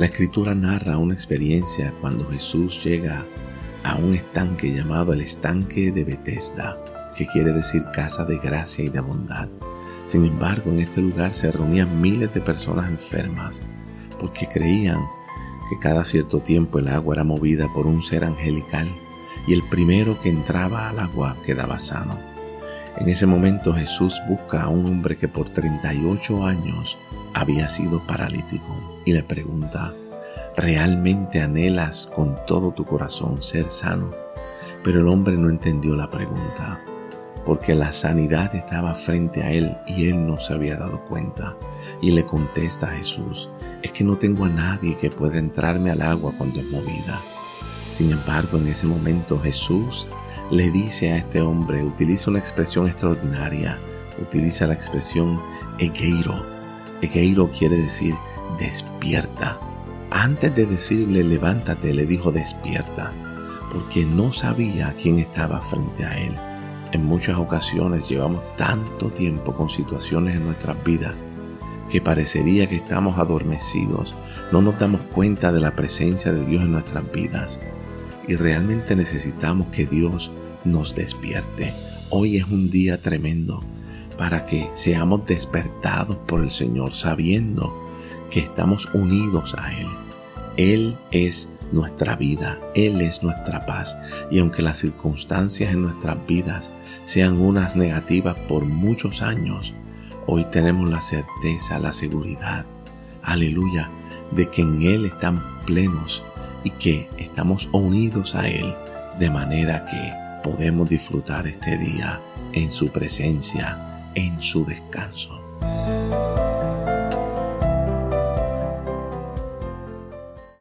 La escritura narra una experiencia cuando Jesús llega a un estanque llamado el estanque de Bethesda, que quiere decir casa de gracia y de bondad. Sin embargo, en este lugar se reunían miles de personas enfermas, porque creían que cada cierto tiempo el agua era movida por un ser angelical y el primero que entraba al agua quedaba sano. En ese momento Jesús busca a un hombre que por 38 años había sido paralítico le pregunta, ¿realmente anhelas con todo tu corazón ser sano? Pero el hombre no entendió la pregunta, porque la sanidad estaba frente a él y él no se había dado cuenta. Y le contesta a Jesús, es que no tengo a nadie que pueda entrarme al agua cuando es movida. Sin embargo, en ese momento Jesús le dice a este hombre, utiliza una expresión extraordinaria, utiliza la expresión egeiro. Egeiro quiere decir despierta. Antes de decirle levántate, le dijo despierta, porque no sabía quién estaba frente a él. En muchas ocasiones llevamos tanto tiempo con situaciones en nuestras vidas que parecería que estamos adormecidos, no nos damos cuenta de la presencia de Dios en nuestras vidas y realmente necesitamos que Dios nos despierte. Hoy es un día tremendo para que seamos despertados por el Señor sabiendo que estamos unidos a Él. Él es nuestra vida, Él es nuestra paz y aunque las circunstancias en nuestras vidas sean unas negativas por muchos años, Hoy tenemos la certeza, la seguridad, aleluya, de que en Él estamos plenos y que estamos unidos a Él, de manera que podemos disfrutar este día en su presencia, en su descanso.